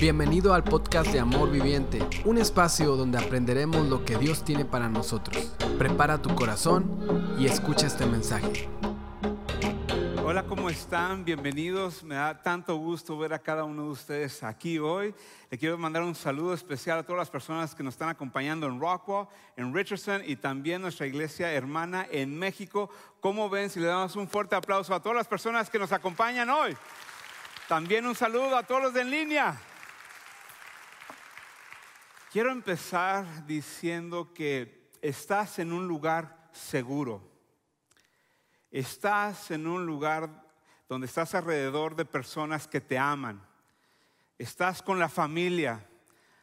Bienvenido al podcast de Amor Viviente, un espacio donde aprenderemos lo que Dios tiene para nosotros. Prepara tu corazón y escucha este mensaje. Hola, ¿cómo están? Bienvenidos. Me da tanto gusto ver a cada uno de ustedes aquí hoy. Le quiero mandar un saludo especial a todas las personas que nos están acompañando en Rockwell, en Richardson y también nuestra iglesia hermana en México. ¿Cómo ven si le damos un fuerte aplauso a todas las personas que nos acompañan hoy? También un saludo a todos los de en línea. Quiero empezar diciendo que estás en un lugar seguro. Estás en un lugar donde estás alrededor de personas que te aman. Estás con la familia,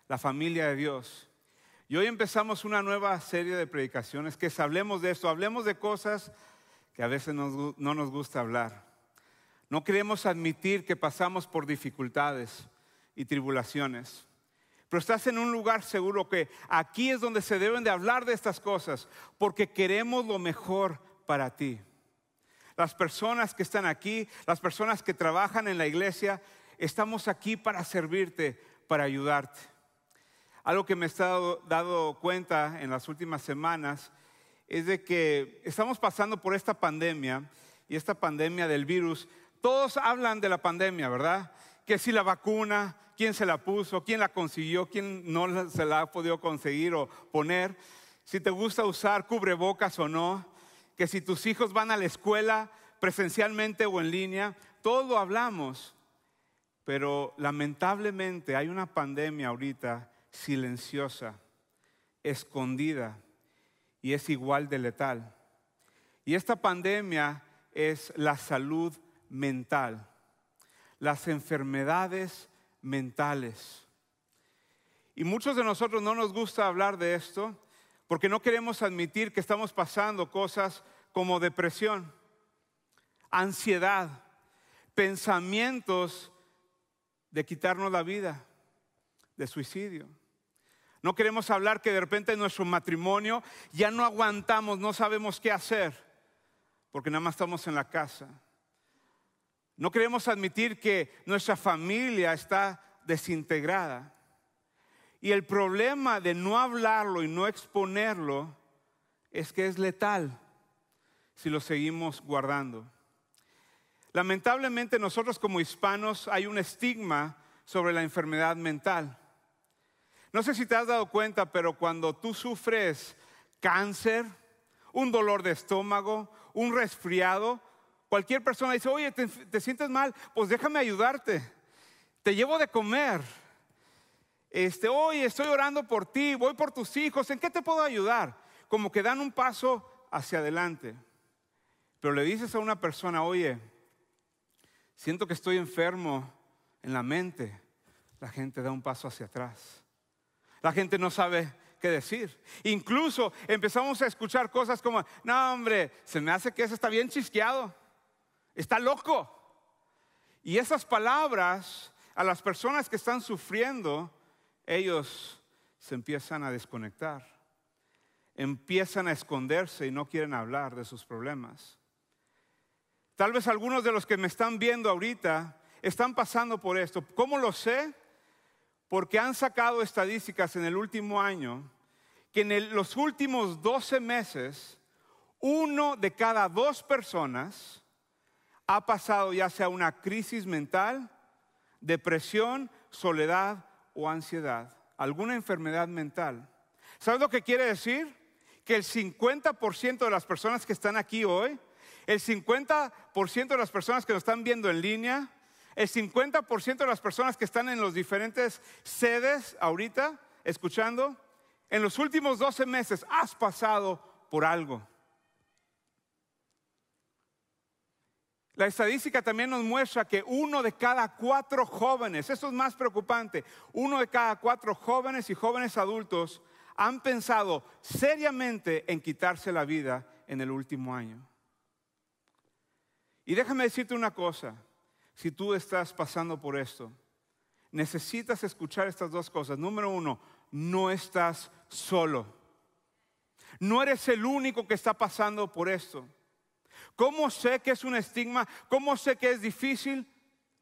la familia de Dios. Y hoy empezamos una nueva serie de predicaciones que es hablemos de esto, hablemos de cosas que a veces no nos gusta hablar. No queremos admitir que pasamos por dificultades y tribulaciones. Pero estás en un lugar seguro que aquí es donde se deben de hablar de estas cosas, porque queremos lo mejor para ti. Las personas que están aquí, las personas que trabajan en la iglesia, estamos aquí para servirte, para ayudarte. Algo que me he estado dado cuenta en las últimas semanas es de que estamos pasando por esta pandemia y esta pandemia del virus. Todos hablan de la pandemia, ¿verdad? Que si la vacuna, quién se la puso, quién la consiguió, quién no se la ha podido conseguir o poner, si te gusta usar cubrebocas o no, que si tus hijos van a la escuela presencialmente o en línea, todo hablamos. Pero lamentablemente hay una pandemia ahorita silenciosa, escondida y es igual de letal. Y esta pandemia es la salud mental, las enfermedades mentales. Y muchos de nosotros no nos gusta hablar de esto porque no queremos admitir que estamos pasando cosas como depresión, ansiedad, pensamientos de quitarnos la vida, de suicidio. No queremos hablar que de repente en nuestro matrimonio ya no aguantamos, no sabemos qué hacer, porque nada más estamos en la casa. No queremos admitir que nuestra familia está desintegrada. Y el problema de no hablarlo y no exponerlo es que es letal si lo seguimos guardando. Lamentablemente nosotros como hispanos hay un estigma sobre la enfermedad mental. No sé si te has dado cuenta, pero cuando tú sufres cáncer, un dolor de estómago, un resfriado, Cualquier persona dice, oye, ¿te, sientes mal? Pues déjame ayudarte. Te llevo de comer. Este, oye, estoy orando por ti, voy por tus hijos, ¿en qué te puedo ayudar? Como que dan un paso hacia adelante. Pero le dices a una persona, oye, siento que estoy enfermo en la mente. La gente da un paso hacia atrás. La gente no sabe qué decir. Incluso empezamos a escuchar cosas como, no hombre, se me hace que eso está bien chisqueado. Está loco. Y esas palabras a las personas que están sufriendo, ellos se empiezan a desconectar. Empiezan a esconderse y no quieren hablar de sus problemas. Tal vez algunos de los que me están viendo ahorita están pasando por esto. ¿Cómo lo sé? Porque han sacado estadísticas en el último año que en los últimos 12 meses, uno de cada dos personas ha pasado ya sea una crisis mental, depresión, soledad o ansiedad, alguna enfermedad mental. ¿Sabes lo que quiere decir? Que el 50% de las personas que están aquí hoy, el 50% de las personas que nos están viendo en línea, el 50% de las personas que están en los diferentes sedes ahorita, escuchando, en los últimos 12 meses has pasado por algo. La estadística también nos muestra que uno de cada cuatro jóvenes, esto es más preocupante, uno de cada cuatro jóvenes y jóvenes adultos han pensado seriamente en quitarse la vida en el último año. Y déjame decirte una cosa, si tú estás pasando por esto, necesitas escuchar estas dos cosas. Número uno, no estás solo. No eres el único que está pasando por esto. ¿Cómo sé que es un estigma? ¿Cómo sé que es difícil?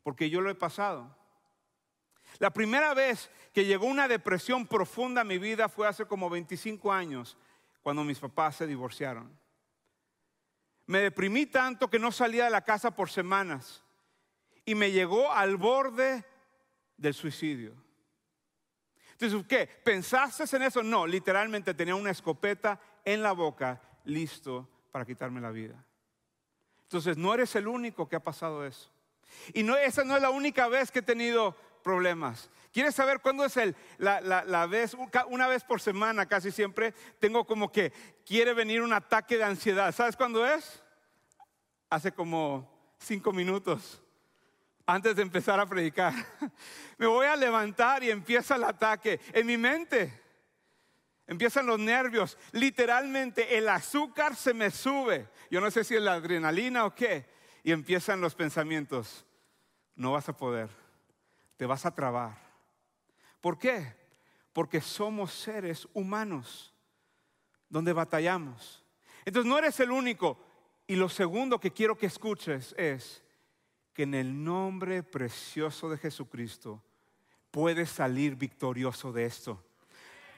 Porque yo lo he pasado. La primera vez que llegó una depresión profunda a mi vida fue hace como 25 años, cuando mis papás se divorciaron. Me deprimí tanto que no salía de la casa por semanas y me llegó al borde del suicidio. Entonces, ¿qué? ¿Pensaste en eso? No, literalmente tenía una escopeta en la boca, listo para quitarme la vida. Entonces, no eres el único que ha pasado eso. Y no, esa no es la única vez que he tenido problemas. ¿Quieres saber cuándo es el, la, la, vez? Una vez por semana casi siempre tengo como que quiere venir un ataque de ansiedad. ¿Sabes cuándo es? Hace como cinco minutos antes de empezar a predicar. Me voy a levantar y empieza el ataque en mi mente. Empiezan los nervios. Literalmente el azúcar se me sube. Yo no sé si es la adrenalina o qué. Y empiezan los pensamientos. No vas a poder. Te vas a trabar. ¿Por qué? Porque somos seres humanos donde batallamos. Entonces no eres el único. Y lo segundo que quiero que escuches es, que en el nombre precioso de Jesucristo puedes salir victorioso de esto.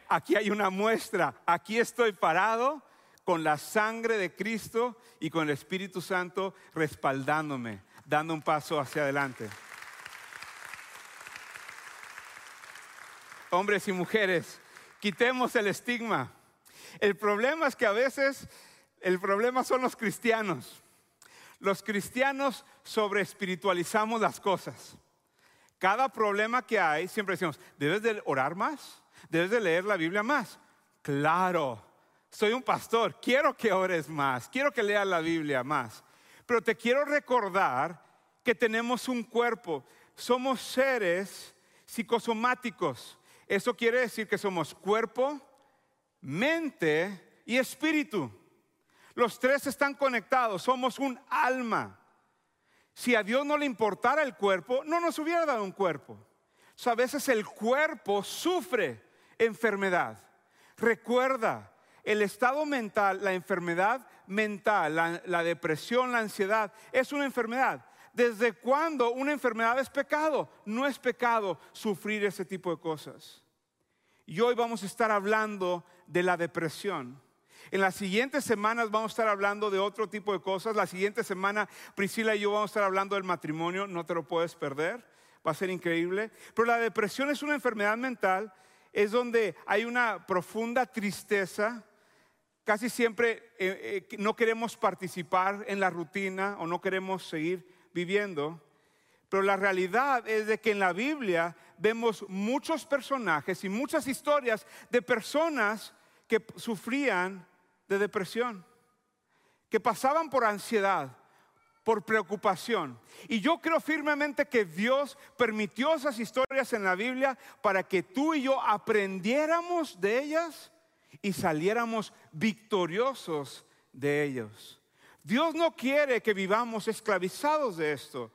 Aquí hay una muestra, aquí estoy parado con la sangre de Cristo y con el Espíritu Santo respaldándome, dando un paso hacia adelante. Hombres y mujeres, quitemos el estigma. El problema es que a veces el problema son los cristianos. Los cristianos sobre espiritualizamos las cosas. Cada problema que hay, siempre decimos, ¿debes de orar más? ¿Debes de leer la Biblia más? Claro, soy un pastor, quiero que ores más, quiero que leas la Biblia más. Pero te quiero recordar que tenemos un cuerpo, somos seres psicosomáticos. Eso quiere decir que somos cuerpo, mente y espíritu. Los tres están conectados, somos un alma. Si a Dios no le importara el cuerpo, no nos hubiera dado un cuerpo. a veces el cuerpo sufre enfermedad. Recuerda, el estado mental, la enfermedad mental, la, depresión, la ansiedad, es una enfermedad. ¿Desde cuándo una enfermedad es pecado? No es pecado sufrir ese tipo de cosas. Y hoy vamos a estar hablando de la depresión. En las siguientes semanas vamos a estar hablando de otro tipo de cosas. La siguiente semana Priscila y yo vamos a estar hablando del matrimonio, no te lo puedes perder, va a ser increíble. Pero la depresión es una enfermedad mental, es donde hay una profunda tristeza. Casi siempre eh, eh, no queremos participar en la rutina o no queremos seguir viviendo. Pero la realidad es de que en la Biblia vemos muchos personajes y muchas historias de personas que sufrían de depresión, que pasaban por ansiedad, por preocupación. Y yo creo firmemente que Dios permitió esas historias en la Biblia para que tú y yo aprendiéramos de ellas y saliéramos victoriosos de ellos. Dios no quiere que vivamos esclavizados de esto.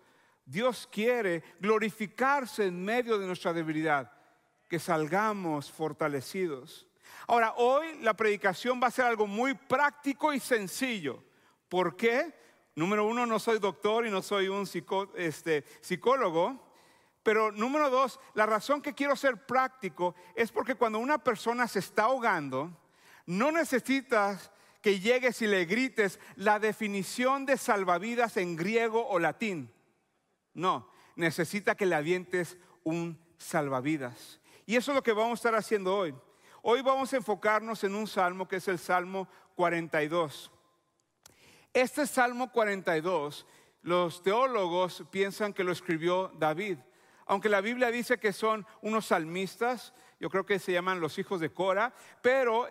Dios quiere glorificarse en medio de nuestra debilidad, que salgamos fortalecidos. Ahora, hoy la predicación va a ser algo muy práctico y sencillo. ¿Por qué? Número uno, no soy doctor y no soy un este, psicólogo. Pero número dos, la razón que quiero ser práctico es porque cuando una persona se está ahogando, no necesitas que llegues y le grites la definición de salvavidas en griego o latín. No, necesita que le avientes un salvavidas. Y eso es lo que vamos a estar haciendo hoy. Hoy vamos a enfocarnos en un salmo que es el Salmo 42. Este Salmo 42, los teólogos piensan que lo escribió David. Aunque la Biblia dice que son unos salmistas, yo creo que se llaman los hijos de Cora, pero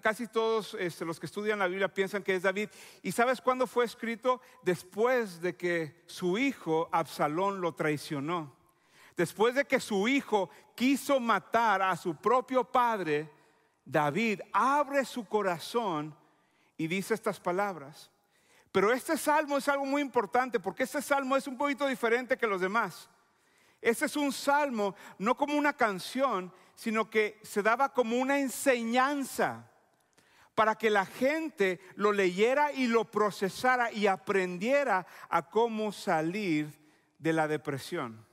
casi todos este, los que estudian la Biblia piensan que es David. ¿Y sabes cuándo fue escrito? Después de que su hijo Absalón lo traicionó. Después de que su hijo quiso matar a su propio padre, David abre su corazón y dice estas palabras. Pero este salmo es algo muy importante porque este salmo es un poquito diferente que los demás. Este es un salmo no como una canción, sino que se daba como una enseñanza para que la gente lo leyera y lo procesara y aprendiera a cómo salir de la depresión.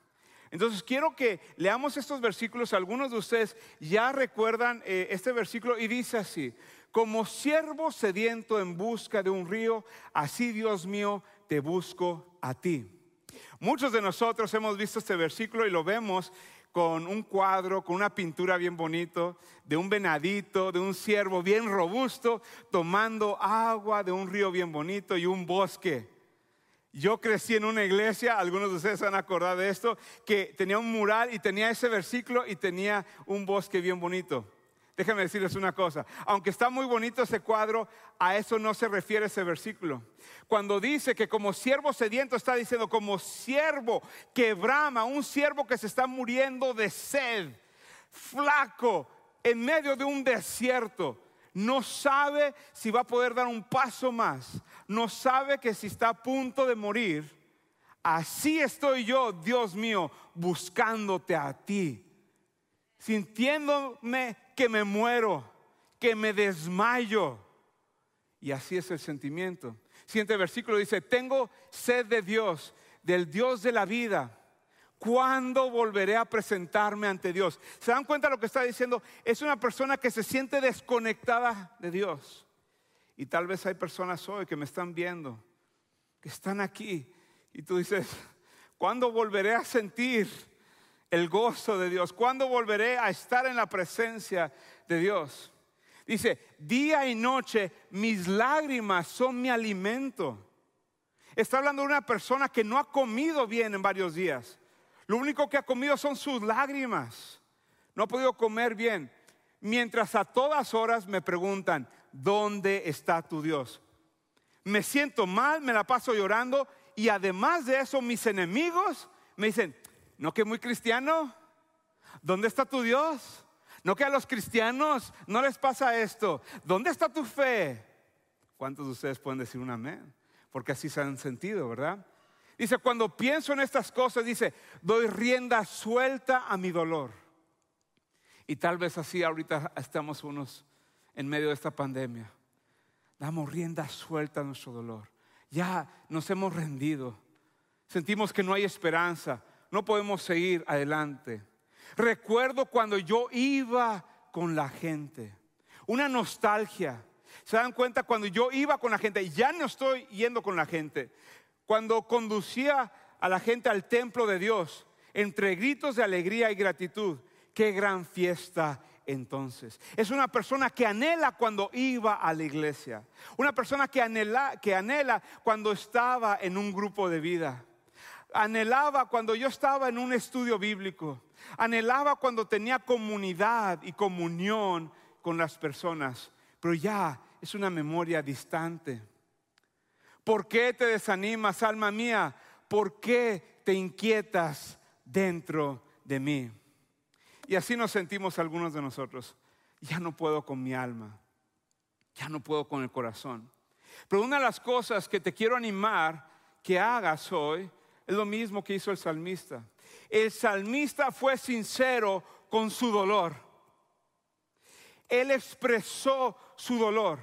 Entonces quiero que leamos estos versículos. Algunos de ustedes ya recuerdan eh, este versículo y dice así, como siervo sediento en busca de un río, así Dios mío te busco a ti. Muchos de nosotros hemos visto este versículo y lo vemos con un cuadro, con una pintura bien bonito, de un venadito, de un ciervo bien robusto, tomando agua de un río bien bonito y un bosque. Yo crecí en una iglesia, algunos de ustedes han acordado de esto, que tenía un mural y tenía ese versículo y tenía un bosque bien bonito. Déjenme decirles una cosa, aunque está muy bonito ese cuadro, a eso no se refiere ese versículo. Cuando dice que como siervo sediento está diciendo como siervo que brama, un siervo que se está muriendo de sed, flaco, en medio de un desierto, no sabe si va a poder dar un paso más, no sabe que si está a punto de morir, así estoy yo, Dios mío, buscándote a ti, sintiéndome que me muero, que me desmayo. Y así es el sentimiento. Siguiente versículo dice, tengo sed de Dios, del Dios de la vida. ¿Cuándo volveré a presentarme ante Dios? ¿Se dan cuenta de lo que está diciendo? Es una persona que se siente desconectada de Dios. Y tal vez hay personas hoy que me están viendo, que están aquí. Y tú dices, ¿cuándo volveré a sentir el gozo de Dios? ¿Cuándo volveré a estar en la presencia de Dios? Dice, día y noche mis lágrimas son mi alimento. Está hablando de una persona que no ha comido bien en varios días. Lo único que ha comido son sus lágrimas. No ha podido comer bien. Mientras a todas horas me preguntan, ¿dónde está tu Dios? Me siento mal, me la paso llorando y además de eso mis enemigos me dicen, ¿No que muy cristiano? ¿Dónde está tu Dios? ¿No que a los cristianos no les pasa esto? ¿Dónde está tu fe? ¿Cuántos de ustedes pueden decir un amén? Porque así se han sentido, ¿verdad? Dice, cuando pienso en estas cosas, dice, doy rienda suelta a mi dolor. Y tal vez así ahorita estamos unos en medio de esta pandemia. Damos rienda suelta a nuestro dolor. Ya nos hemos rendido. Sentimos que no hay esperanza no podemos seguir adelante. Recuerdo cuando yo iba con la gente, una nostalgia. ¿Se dan cuenta? Cuando yo iba con la gente, ya no estoy yendo con la gente. Cuando conducía a la gente al templo de Dios, entre gritos de alegría y gratitud, qué gran fiesta entonces. Es una persona que anhela cuando iba a la iglesia. Una persona que anhela, que anhela cuando estaba en un grupo de vida anhelaba cuando yo estaba en un estudio bíblico, anhelaba cuando tenía comunidad y comunión con las personas, pero ya es una memoria distante. ¿Por qué te desanimas, alma mía? ¿Por qué te inquietas dentro de mí? Y así nos sentimos algunos de nosotros. Ya no puedo con mi alma, ya no puedo con el corazón. Pero una de las cosas que te quiero animar que hagas hoy es lo mismo que hizo el salmista. El salmista fue sincero con su dolor. Él expresó su dolor.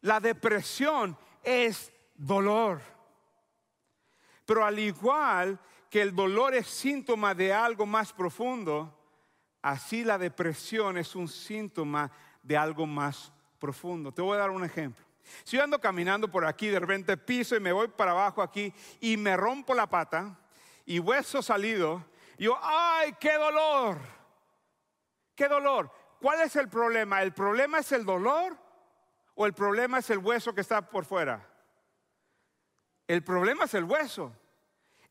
La depresión es dolor. Pero al igual que el dolor es síntoma de algo más profundo, así la depresión es un síntoma de algo más profundo. Te voy a dar un ejemplo. Si yo ando caminando por aquí, de repente piso y me voy para abajo aquí y me rompo la pata y hueso salido, yo, ¡ay, qué dolor! ¡Qué dolor! ¿Cuál es el problema? ¿El problema es el dolor o el problema es el hueso que está por fuera? El problema es el hueso.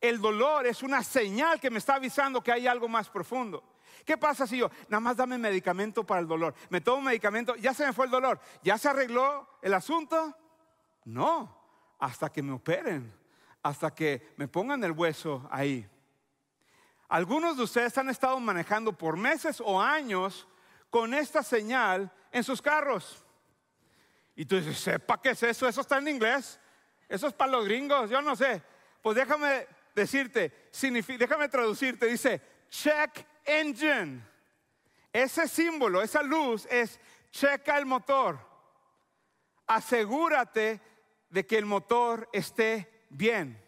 El dolor es una señal que me está avisando que hay algo más profundo. ¿Qué pasa si yo, nada más dame medicamento para el dolor? Me tomo medicamento, ya se me fue el dolor, ya se arregló el asunto? No, hasta que me operen, hasta que me pongan el hueso ahí. Algunos de ustedes han estado manejando por meses o años con esta señal en sus carros. Y tú dices, sepa qué es eso, eso está en inglés, eso es para los gringos, yo no sé. Pues déjame decirte, déjame traducirte, dice, check engine. Ese símbolo, esa luz es checa el motor. Asegúrate de que el motor esté bien.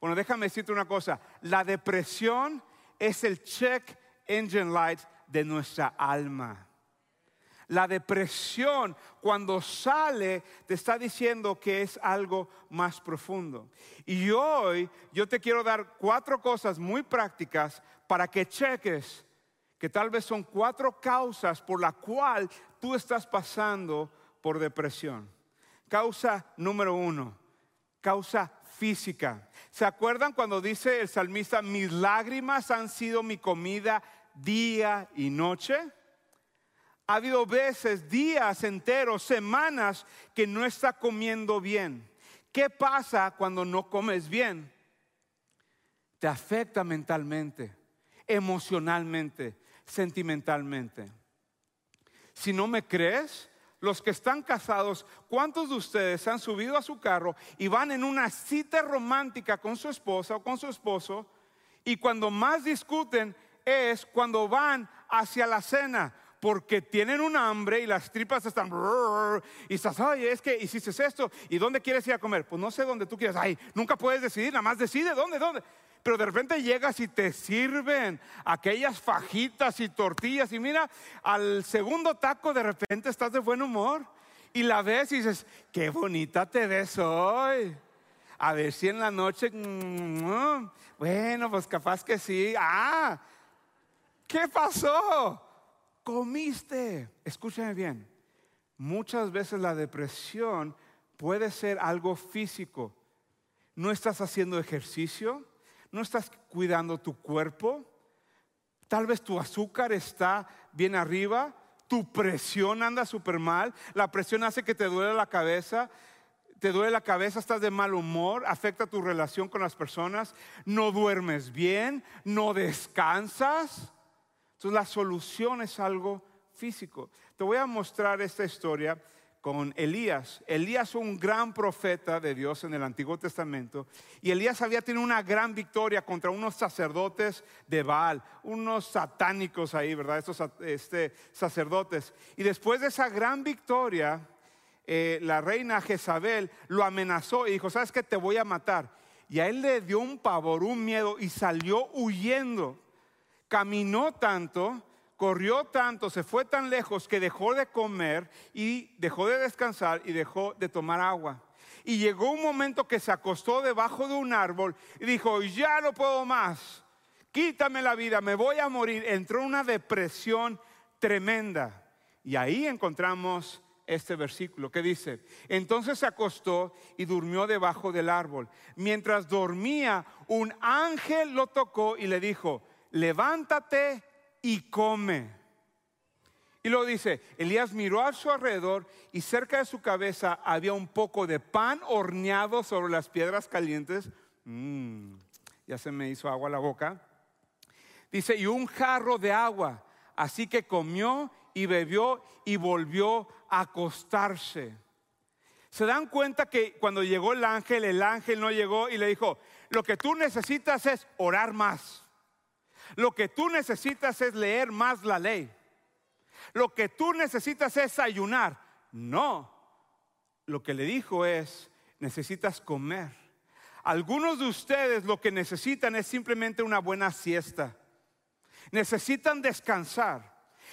Bueno, déjame decirte una cosa. La depresión es el check engine light de nuestra alma. La depresión cuando sale te está diciendo que es algo más profundo. Y hoy yo te quiero dar cuatro cosas muy prácticas para que cheques que tal vez son cuatro causas por la cual tú estás pasando por depresión. Causa número uno, causa física. ¿Se acuerdan cuando dice el salmista, mis lágrimas han sido mi comida día y noche? Ha habido veces, días enteros, semanas que no está comiendo bien. ¿Qué pasa cuando no comes bien? Te afecta mentalmente, emocionalmente, sentimentalmente. Si no me crees, los que están casados, ¿cuántos de ustedes han subido a su carro y van en una cita romántica con su esposa o con su esposo? Y cuando más discuten es cuando van hacia la cena porque tienen un hambre y las tripas están y estás, ay, es que hiciste esto y dónde quieres ir a comer. Pues no sé dónde tú quieres. Ay, nunca puedes decidir, nada más decide dónde, dónde. Pero de repente llegas y te sirven aquellas fajitas y tortillas y mira, al segundo taco de repente estás de buen humor y la ves y dices, qué bonita te ves hoy. A ver si en la noche, mm, bueno, pues capaz que sí. Ah, ¿qué pasó? comiste. Escúchame bien, muchas veces la depresión puede ser algo físico. No estás haciendo ejercicio, no estás cuidando tu cuerpo, tal vez tu azúcar está bien arriba, tu presión anda súper mal, la presión hace que te duele la cabeza, te duele la cabeza, estás de mal humor, afecta tu relación con las personas, no duermes bien, no descansas. Entonces la solución es algo físico. Te voy a mostrar esta historia con Elías. Elías un gran profeta de Dios en el Antiguo Testamento y Elías había tenido una gran victoria contra unos sacerdotes de Baal, unos satánicos ahí, ¿verdad? Estos este, sacerdotes. Y después de esa gran victoria, eh, la reina Jezabel lo amenazó y dijo, ¿sabes qué? Te voy a matar. Y a él le dio un pavor, un miedo y salió huyendo caminó tanto, corrió tanto, se fue tan lejos que dejó de comer y dejó de descansar y dejó de tomar agua. Y llegó un momento que se acostó debajo de un árbol y dijo, ya no puedo más, quítame la vida, me voy a morir. Entró en una depresión tremenda. Y ahí encontramos este versículo que dice, entonces se acostó y durmió debajo del árbol. Mientras dormía, un ángel lo tocó y le dijo, levántate y come. Y lo dice, Elías miró a su alrededor y cerca de su cabeza había un poco de pan horneado sobre las piedras calientes. Mm, ya se me hizo agua la boca. Dice, y un jarro de agua. Así que comió y bebió y volvió a acostarse. Se dan cuenta que cuando llegó el ángel, el ángel no llegó y le dijo, lo que tú necesitas es orar más. Lo que tú necesitas es leer más la ley. Lo que tú necesitas es ayunar. No. Lo que le dijo es, necesitas comer. Algunos de ustedes lo que necesitan es simplemente una buena siesta. Necesitan descansar.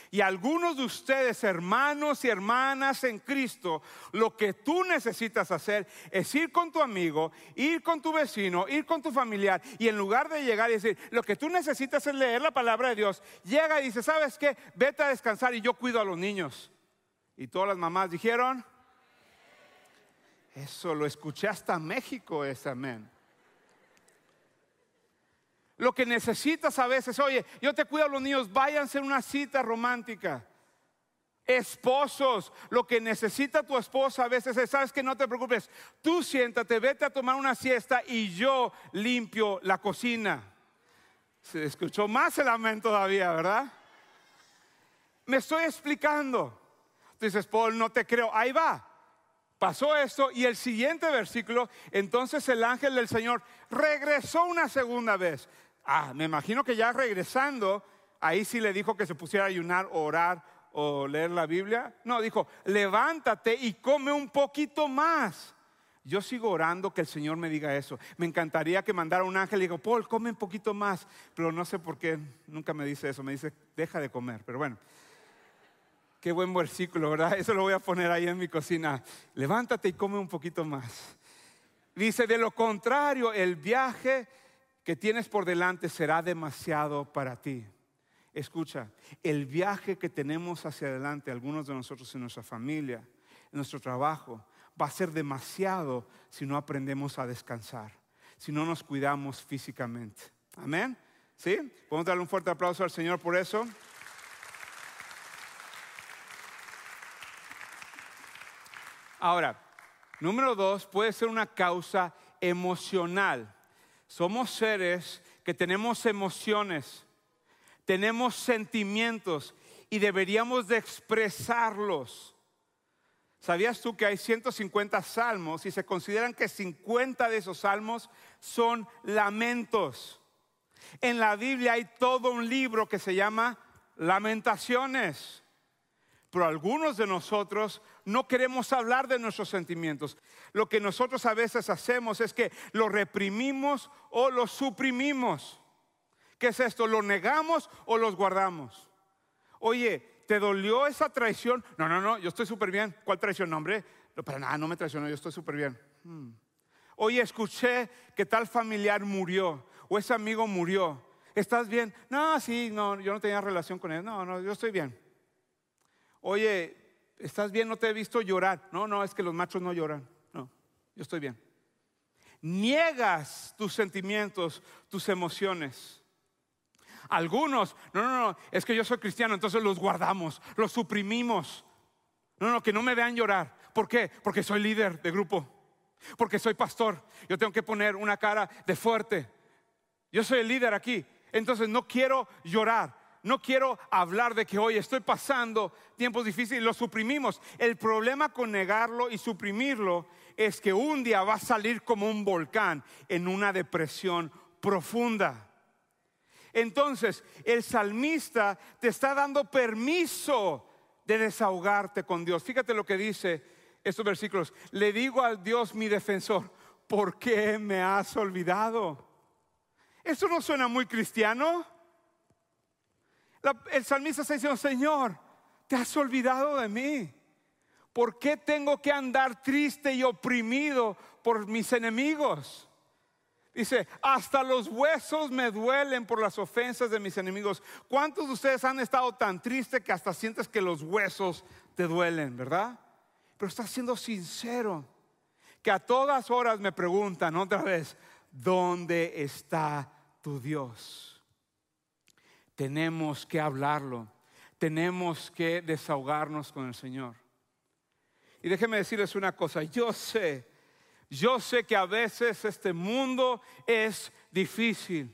Y algunos de ustedes, hermanos y hermanas en Cristo, lo que tú necesitas hacer es ir con tu amigo, ir con tu vecino, ir con tu familiar y en lugar de llegar y decir, lo que tú necesitas es leer la palabra de Dios, llega y dice, ¿sabes qué? Vete a descansar y yo cuido a los niños. Y todas las mamás dijeron, eso lo escuché hasta México, es amén. Lo que necesitas a veces, oye, yo te cuido a los niños, váyanse en una cita romántica. Esposos, lo que necesita tu esposa a veces es, sabes que no te preocupes, tú siéntate, vete a tomar una siesta y yo limpio la cocina. Se escuchó más el amén todavía, ¿verdad? Me estoy explicando. Dices, Paul, no te creo. Ahí va. Pasó esto y el siguiente versículo, entonces el ángel del Señor regresó una segunda vez. Ah, me imagino que ya regresando, ahí sí le dijo que se pusiera a ayunar, orar o leer la Biblia. No, dijo, levántate y come un poquito más. Yo sigo orando que el Señor me diga eso. Me encantaría que mandara un ángel y diga, Paul, come un poquito más. Pero no sé por qué nunca me dice eso. Me dice, deja de comer. Pero bueno, qué buen versículo, ¿verdad? Eso lo voy a poner ahí en mi cocina. Levántate y come un poquito más. Dice, de lo contrario, el viaje que tienes por delante será demasiado para ti. Escucha, el viaje que tenemos hacia adelante, algunos de nosotros en nuestra familia, en nuestro trabajo, va a ser demasiado si no aprendemos a descansar, si no nos cuidamos físicamente. Amén. ¿Sí? Podemos darle un fuerte aplauso al Señor por eso. Ahora, número dos, puede ser una causa emocional. Somos seres que tenemos emociones, tenemos sentimientos y deberíamos de expresarlos. ¿Sabías tú que hay 150 salmos y se consideran que 50 de esos salmos son lamentos? En la Biblia hay todo un libro que se llama Lamentaciones. Pero algunos de nosotros no queremos hablar de nuestros sentimientos. Lo que nosotros a veces hacemos es que lo reprimimos o lo suprimimos. ¿Qué es esto? ¿Lo negamos o los guardamos? Oye, ¿te dolió esa traición? No, no, no, yo estoy súper bien. ¿Cuál traición? Hombre, no, para nada, no me traicionó, yo estoy súper bien. Hmm. Oye, escuché que tal familiar murió o ese amigo murió. ¿Estás bien? No, sí, no, yo no tenía relación con él. No, no, yo estoy bien. Oye, ¿estás bien? No te he visto llorar. No, no, es que los machos no lloran. No, yo estoy bien. Niegas tus sentimientos, tus emociones. Algunos, no, no, no, es que yo soy cristiano, entonces los guardamos, los suprimimos. No, no, que no me vean llorar. ¿Por qué? Porque soy líder de grupo. Porque soy pastor. Yo tengo que poner una cara de fuerte. Yo soy el líder aquí. Entonces no quiero llorar. No quiero hablar de que hoy estoy pasando tiempos difíciles. Lo suprimimos. El problema con negarlo y suprimirlo es que un día va a salir como un volcán en una depresión profunda. Entonces, el salmista te está dando permiso de desahogarte con Dios. Fíjate lo que dice estos versículos. Le digo al Dios mi defensor, ¿por qué me has olvidado? ¿Eso no suena muy cristiano? El salmista está diciendo, Señor, te has olvidado de mí. ¿Por qué tengo que andar triste y oprimido por mis enemigos? Dice, hasta los huesos me duelen por las ofensas de mis enemigos. ¿Cuántos de ustedes han estado tan tristes que hasta sientes que los huesos te duelen, verdad? Pero estás siendo sincero. Que a todas horas me preguntan otra vez, ¿dónde está tu Dios? Tenemos que hablarlo. Tenemos que desahogarnos con el Señor. Y déjenme decirles una cosa, yo sé yo sé que a veces este mundo es difícil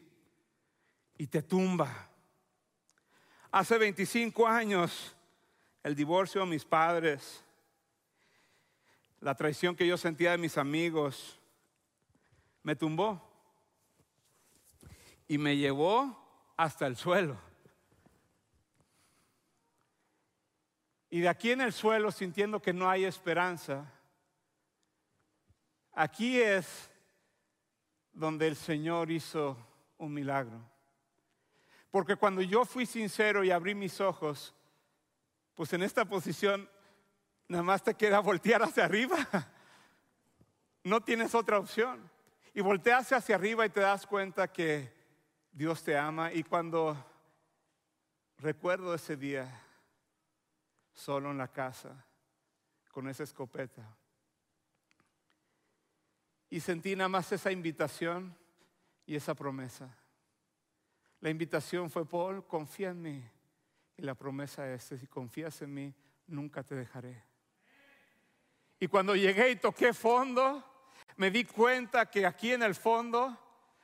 y te tumba. Hace 25 años, el divorcio de mis padres, la traición que yo sentía de mis amigos, me tumbó y me llevó hasta el suelo. Y de aquí en el suelo, sintiendo que no hay esperanza, Aquí es donde el Señor hizo un milagro. Porque cuando yo fui sincero y abrí mis ojos, pues en esta posición nada más te queda voltear hacia arriba. No tienes otra opción. Y volteas hacia arriba y te das cuenta que Dios te ama. Y cuando recuerdo ese día, solo en la casa, con esa escopeta, y sentí nada más esa invitación y esa promesa. La invitación fue, Paul, confía en mí. Y la promesa es, si confías en mí, nunca te dejaré. Y cuando llegué y toqué fondo, me di cuenta que aquí en el fondo,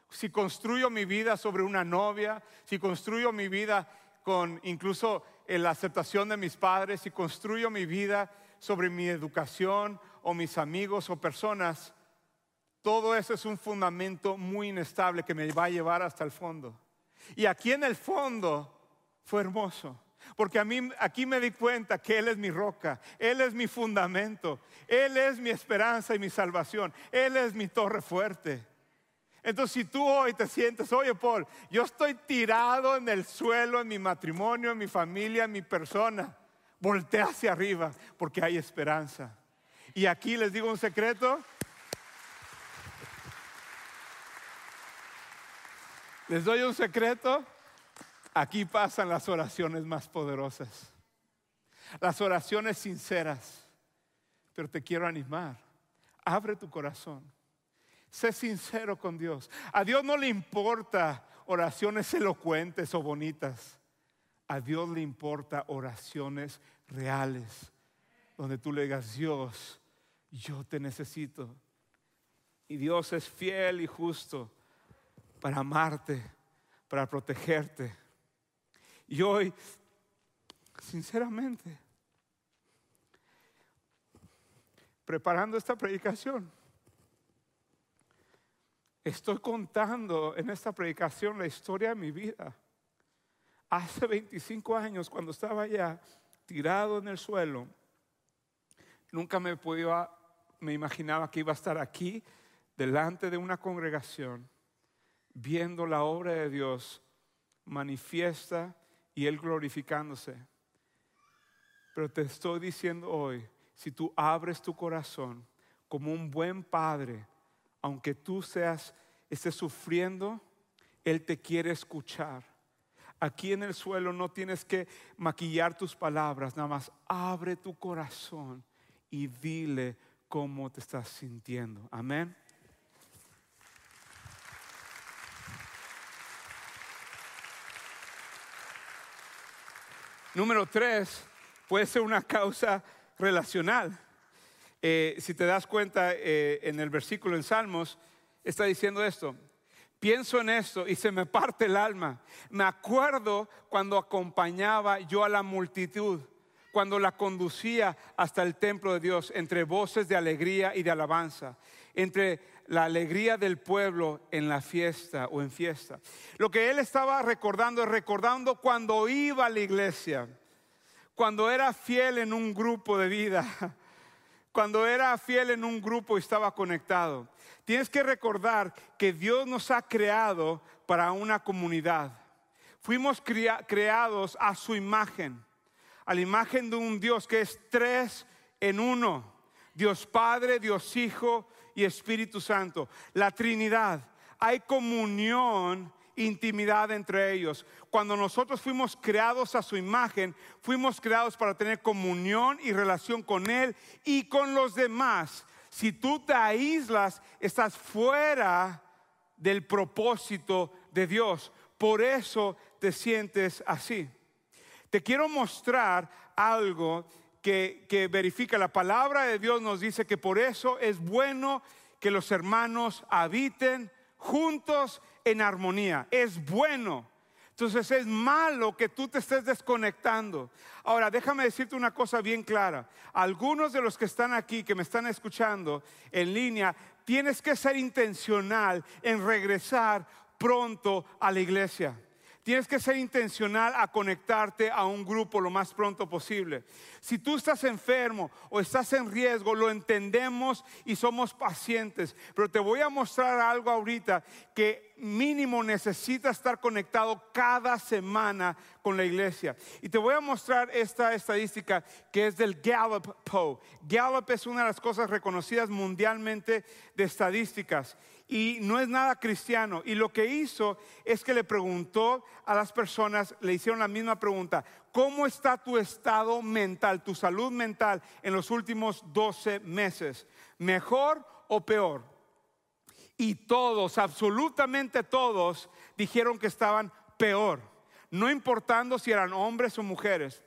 si construyo mi vida sobre una novia, si construyo mi vida con incluso la aceptación de mis padres, si construyo mi vida sobre mi educación o mis amigos o personas, todo eso es un fundamento muy inestable que me va a llevar hasta el fondo. Y aquí en el fondo fue hermoso. Porque a mí aquí me di cuenta que Él es mi roca, Él es mi fundamento, Él es mi esperanza y mi salvación, Él es mi torre fuerte. Entonces, si tú hoy te sientes, oye Paul, yo estoy tirado en el suelo, en mi matrimonio, en mi familia, en mi persona, voltea hacia arriba porque hay esperanza. Y aquí les digo un secreto. Les doy un secreto. Aquí pasan las oraciones más poderosas. Las oraciones sinceras. Pero te quiero animar. Abre tu corazón. Sé sincero con Dios. A Dios no le importa oraciones elocuentes o bonitas. A Dios le importa oraciones reales, donde tú le digas, Dios, yo te necesito. Y Dios es fiel y justo para amarte, para protegerte. Y hoy, sinceramente, preparando esta predicación, estoy contando en esta predicación la historia de mi vida hace 25 años, cuando estaba allá tirado en el suelo, nunca me podía, me imaginaba que iba a estar aquí delante de una congregación, viendo la obra de Dios manifiesta y Él glorificándose. Pero te estoy diciendo hoy, si tú abres tu corazón como un buen padre, aunque tú seas, estés sufriendo, Él te quiere escuchar. Aquí en el suelo no tienes que maquillar tus palabras, nada más abre tu corazón y dile cómo te estás sintiendo. Amén. Número tres, puede ser una causa relacional. Eh, si te das cuenta eh, en el versículo en Salmos, está diciendo esto. Pienso en esto y se me parte el alma. Me acuerdo cuando acompañaba yo a la multitud, cuando la conducía hasta el templo de Dios, entre voces de alegría y de alabanza, entre la alegría del pueblo en la fiesta o en fiesta. Lo que él estaba recordando es recordando cuando iba a la iglesia, cuando era fiel en un grupo de vida, cuando era fiel en un grupo y estaba conectado. Tienes que recordar que Dios nos ha creado para una comunidad. Fuimos creados a su imagen, a la imagen de un Dios que es tres en uno. Dios Padre, Dios Hijo y Espíritu Santo. La Trinidad. Hay comunión, intimidad entre ellos. Cuando nosotros fuimos creados a su imagen, fuimos creados para tener comunión y relación con Él y con los demás. Si tú te aíslas, estás fuera del propósito de Dios. Por eso te sientes así. Te quiero mostrar algo que, verifica la palabra de Dios. Nos dice que por eso es bueno que los hermanos habiten juntos en armonía. Es bueno. Entonces es malo que tú te estés desconectando. Ahora, déjame decirte una cosa bien clara. Algunos de los que están aquí, que me están escuchando en línea, tienes que ser intencional en regresar pronto a la iglesia. Tienes que ser intencional a conectarte a un grupo lo más pronto posible. Si tú estás enfermo o estás en riesgo, lo entendemos y somos pacientes. Pero te voy a mostrar algo ahorita que mínimo necesita estar conectado cada semana con la iglesia. Y te voy a mostrar esta estadística que es del Gallup Poll. Gallup es una de las cosas reconocidas mundialmente de estadísticas y no es nada cristiano. Y lo que hizo es que le preguntó a las personas, le hicieron la misma pregunta, ¿cómo está tu estado mental, tu salud mental en los últimos 12 meses? ¿Mejor o peor? Y todos, absolutamente todos, dijeron que estaban peor, no importando si eran hombres o mujeres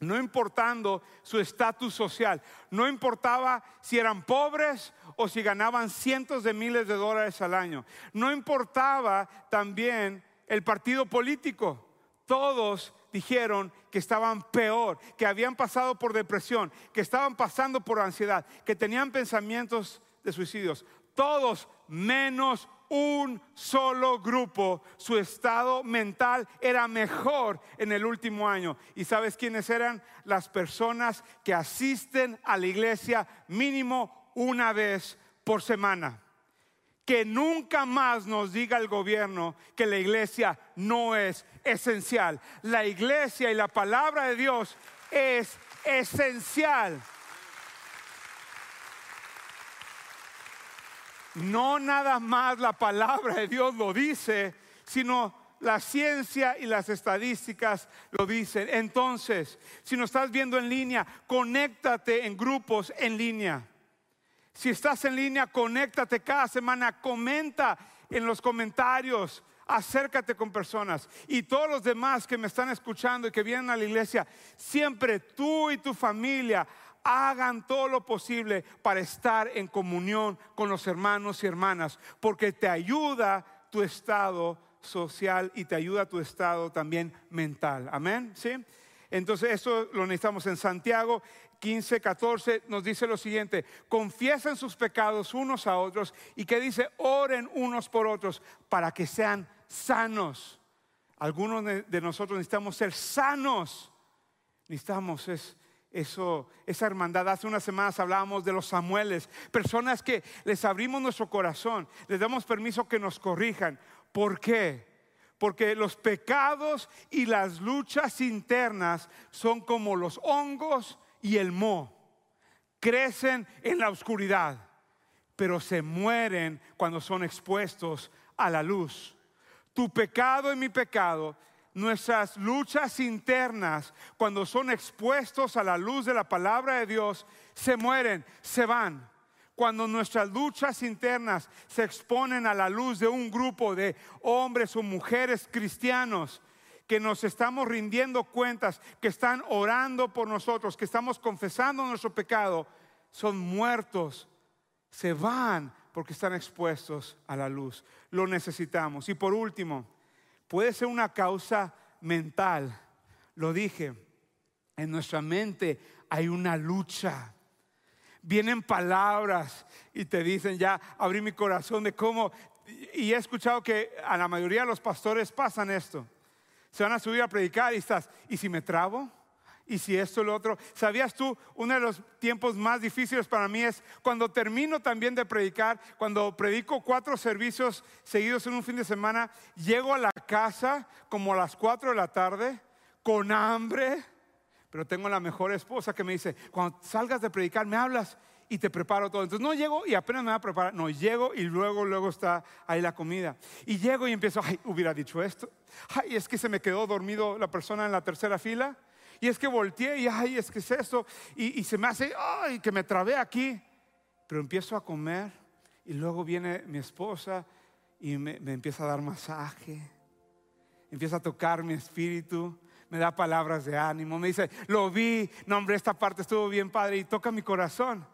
no importando su estatus social, no importaba si eran pobres o si ganaban cientos de miles de dólares al año, no importaba también el partido político, todos dijeron que estaban peor, que habían pasado por depresión, que estaban pasando por ansiedad, que tenían pensamientos de suicidios, todos menos un solo grupo, su estado mental era mejor en el último año. ¿Y sabes quiénes eran? Las personas que asisten a la iglesia mínimo una vez por semana. Que nunca más nos diga el gobierno que la iglesia no es esencial. La iglesia y la palabra de Dios es esencial. No nada más la palabra de Dios lo dice, sino la ciencia y las estadísticas lo dicen. Entonces, si nos estás viendo en línea, conéctate en grupos en línea. Si estás en línea, conéctate cada semana, comenta en los comentarios, acércate con personas. Y todos los demás que me están escuchando y que vienen a la iglesia, siempre tú y tu familia hagan todo lo posible para estar en comunión con los hermanos y hermanas, porque te ayuda tu estado social y te ayuda tu estado también mental. Amén, ¿sí? Entonces eso lo necesitamos en Santiago 15, 14 nos dice lo siguiente, confiesen sus pecados unos a otros y que dice, oren unos por otros para que sean sanos. Algunos de, nosotros necesitamos ser sanos. Necesitamos es, eso, esa hermandad. Hace unas semanas hablábamos de los Samueles, personas que les abrimos nuestro corazón, les damos permiso que nos corrijan. ¿Por qué? Porque los pecados y las luchas internas son como los hongos y el mo. Crecen en la oscuridad, pero se mueren cuando son expuestos a la luz. Tu pecado y mi pecado nuestras luchas internas, cuando son expuestos a la luz de la palabra de Dios, se mueren, se van. Cuando nuestras luchas internas se exponen a la luz de un grupo de hombres o mujeres cristianos, que nos estamos rindiendo cuentas, que están orando por nosotros, que estamos confesando nuestro pecado, son muertos, se van porque están expuestos a la luz. Lo necesitamos. Y por último, Puede ser una causa mental. Lo dije, en nuestra mente hay una lucha. Vienen palabras y te dicen, ya abrí mi corazón de cómo... Y he escuchado que a la mayoría de los pastores pasan esto. Se van a subir a predicar y estás, ¿y si me trabo? Y si esto lo otro. ¿Sabías tú? Uno de los tiempos más difíciles para mí es cuando termino también de predicar, cuando predico cuatro servicios seguidos en un fin de semana, llego a la casa como a las cuatro de la tarde con hambre, pero tengo la mejor esposa que me dice, cuando salgas de predicar me hablas y te preparo todo. Entonces no llego y apenas me va a preparar, no, llego y luego, luego está ahí la comida. Y llego y empiezo, ay, hubiera dicho esto, ay, es que se me quedó dormido la persona en la tercera fila y es que volteé y, ay, es que es eso. Y, se me hace, ay, que me trabé aquí. Pero empiezo a comer y luego viene mi esposa y me, empieza a dar masaje. Empieza a tocar mi espíritu. Me da palabras de ánimo. Me dice, lo vi. No, hombre, esta parte estuvo bien, padre. Y toca mi corazón.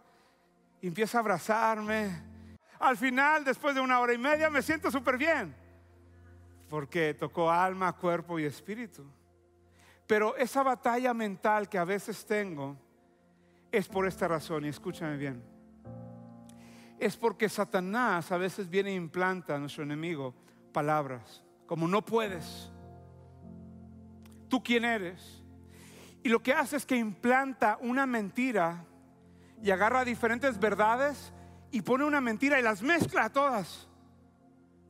Y empieza a abrazarme. Al final, después de una hora y media, me siento súper bien. Porque tocó alma, cuerpo y espíritu. Pero esa batalla mental que a veces tengo es por esta razón, y escúchame bien. Es porque Satanás a veces viene e implanta a nuestro enemigo palabras, como no puedes. ¿Tú quién eres? Y lo que hace es que implanta una mentira y agarra diferentes verdades y pone una mentira y las mezcla todas.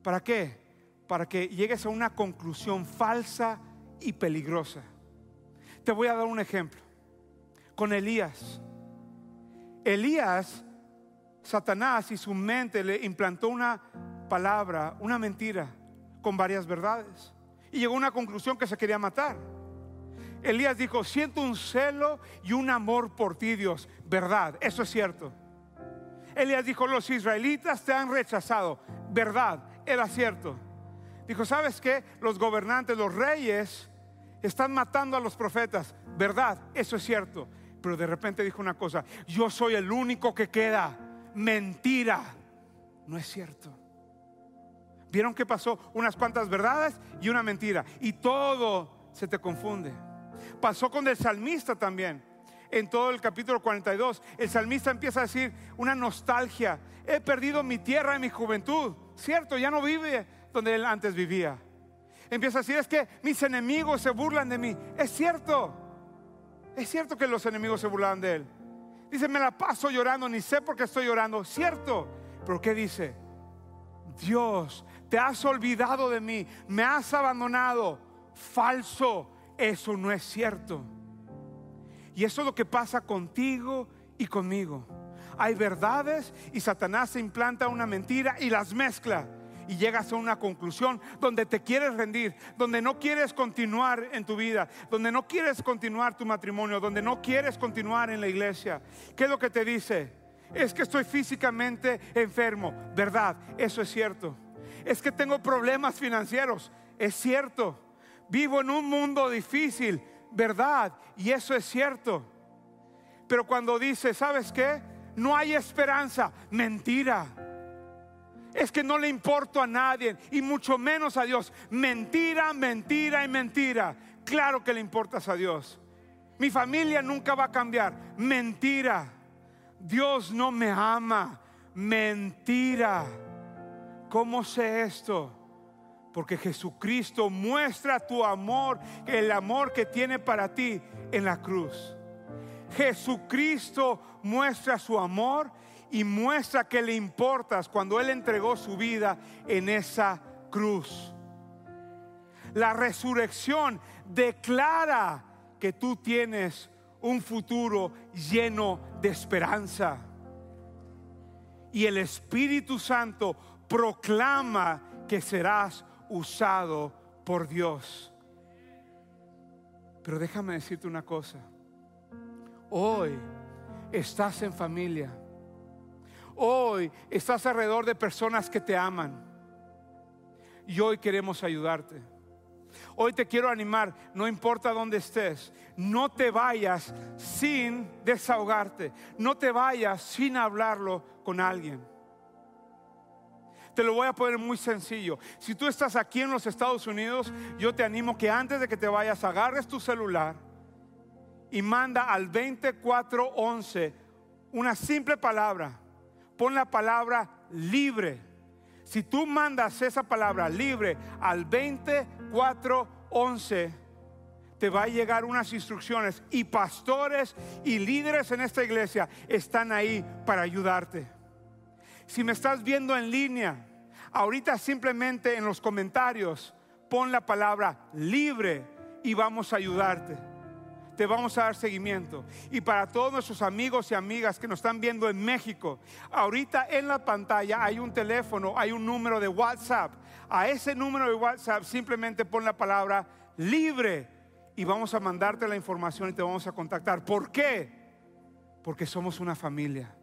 ¿Para qué? Para que llegues a una conclusión falsa y peligrosa. Te voy a dar un ejemplo. Con Elías. Elías, Satanás y su mente le implantó una palabra, una mentira, con varias verdades. Y llegó a una conclusión que se quería matar. Elías dijo, siento un celo y un amor por ti, Dios. Verdad, eso es cierto. Elías dijo, los israelitas te han rechazado. Verdad, era cierto. Dijo, ¿sabes qué? Los gobernantes, los reyes, están matando a los profetas. Verdad, eso es cierto. Pero de repente dijo una cosa, yo soy el único que queda. Mentira. No es cierto. ¿Vieron que pasó? Unas cuantas verdades y una mentira. Y todo se te confunde. Pasó con el salmista también. En todo el capítulo 42, el salmista empieza a decir una nostalgia. He perdido mi tierra en mi juventud. Cierto, ya no vive donde él antes vivía. Empieza a decir, es que mis enemigos se burlan de mí. Es cierto. Es cierto que los enemigos se burlan de él. Dice, me la paso llorando, ni sé por qué estoy llorando. Cierto. Pero ¿qué dice? Dios, te has olvidado de mí, me has abandonado. Falso, eso no es cierto. Y eso es lo que pasa contigo y conmigo. Hay verdades y Satanás se implanta una mentira y las mezcla. Y llegas a una conclusión donde te quieres rendir, donde no quieres continuar en tu vida, donde no quieres continuar tu matrimonio, donde no quieres continuar en la iglesia. ¿Qué es lo que te dice? Es que estoy físicamente enfermo. ¿Verdad? Eso es cierto. Es que tengo problemas financieros. Es cierto. Vivo en un mundo difícil verdad y eso es cierto. Pero cuando dice, ¿sabes qué? No hay esperanza, mentira. Es que no le importo a nadie y mucho menos a Dios. Mentira, mentira y mentira. Claro que le importas a Dios. Mi familia nunca va a cambiar. Mentira. Dios no me ama. Mentira. ¿Cómo sé esto? Porque Jesucristo muestra tu amor, el amor que tiene para ti en la cruz. Jesucristo muestra su amor y muestra que le importas cuando Él entregó su vida en esa cruz. La resurrección declara que tú tienes un futuro lleno de esperanza. Y el Espíritu Santo proclama que serás usado por Dios. Pero déjame decirte una cosa. Hoy estás en familia. Hoy estás alrededor de personas que te aman. Y hoy queremos ayudarte. Hoy te quiero animar, no importa dónde estés, no te vayas sin desahogarte, no te vayas sin hablarlo con alguien. Te lo voy a poner muy sencillo. Si tú estás aquí en los Estados Unidos, yo te animo que antes de que te vayas, agarres tu celular y manda al 2411 una simple palabra. Pon la palabra libre. Si tú mandas esa palabra libre al 2411, te va a llegar unas instrucciones y pastores y líderes en esta iglesia están ahí para ayudarte. Si me estás viendo en línea, ahorita simplemente en los comentarios pon la palabra libre y vamos a ayudarte. Te vamos a dar seguimiento. Y para todos nuestros amigos y amigas que nos están viendo en México, ahorita en la pantalla hay un teléfono, hay un número de WhatsApp. A ese número de WhatsApp simplemente pon la palabra libre y vamos a mandarte la información y te vamos a contactar. ¿Por qué? Porque somos una familia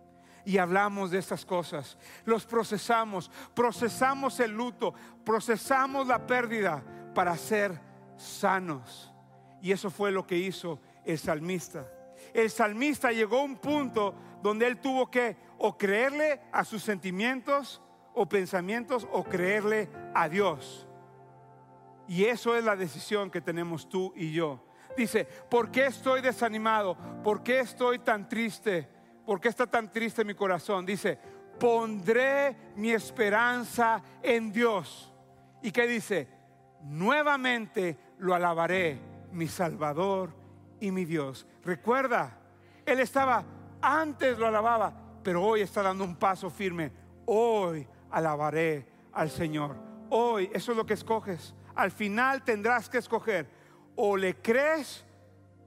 y hablamos de estas cosas. Los procesamos, procesamos el luto, procesamos la pérdida para ser sanos. Y eso fue lo que hizo el salmista. El salmista llegó a un punto donde él tuvo que o creerle a sus sentimientos o pensamientos o creerle a Dios. Y eso es la decisión que tenemos tú y yo. Dice, ¿por qué estoy desanimado? ¿Por qué estoy tan triste? ¿Por qué está tan triste mi corazón? Dice, pondré mi esperanza en Dios. ¿Y qué dice? Nuevamente lo alabaré, mi Salvador y mi Dios. Recuerda, Él estaba, antes lo alababa, pero hoy está dando un paso firme. Hoy alabaré al Señor. Hoy, eso es lo que escoges. Al final tendrás que escoger. O le crees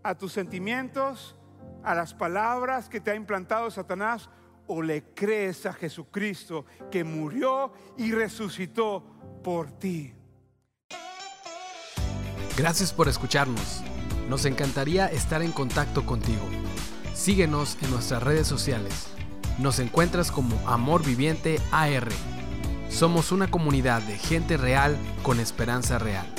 a tus sentimientos a las palabras que te ha implantado Satanás o le crees a Jesucristo que murió y resucitó por ti. Gracias por escucharnos. Nos encantaría estar en contacto contigo. Síguenos en nuestras redes sociales. Nos encuentras como Amor Viviente AR. Somos una comunidad de gente real con esperanza real.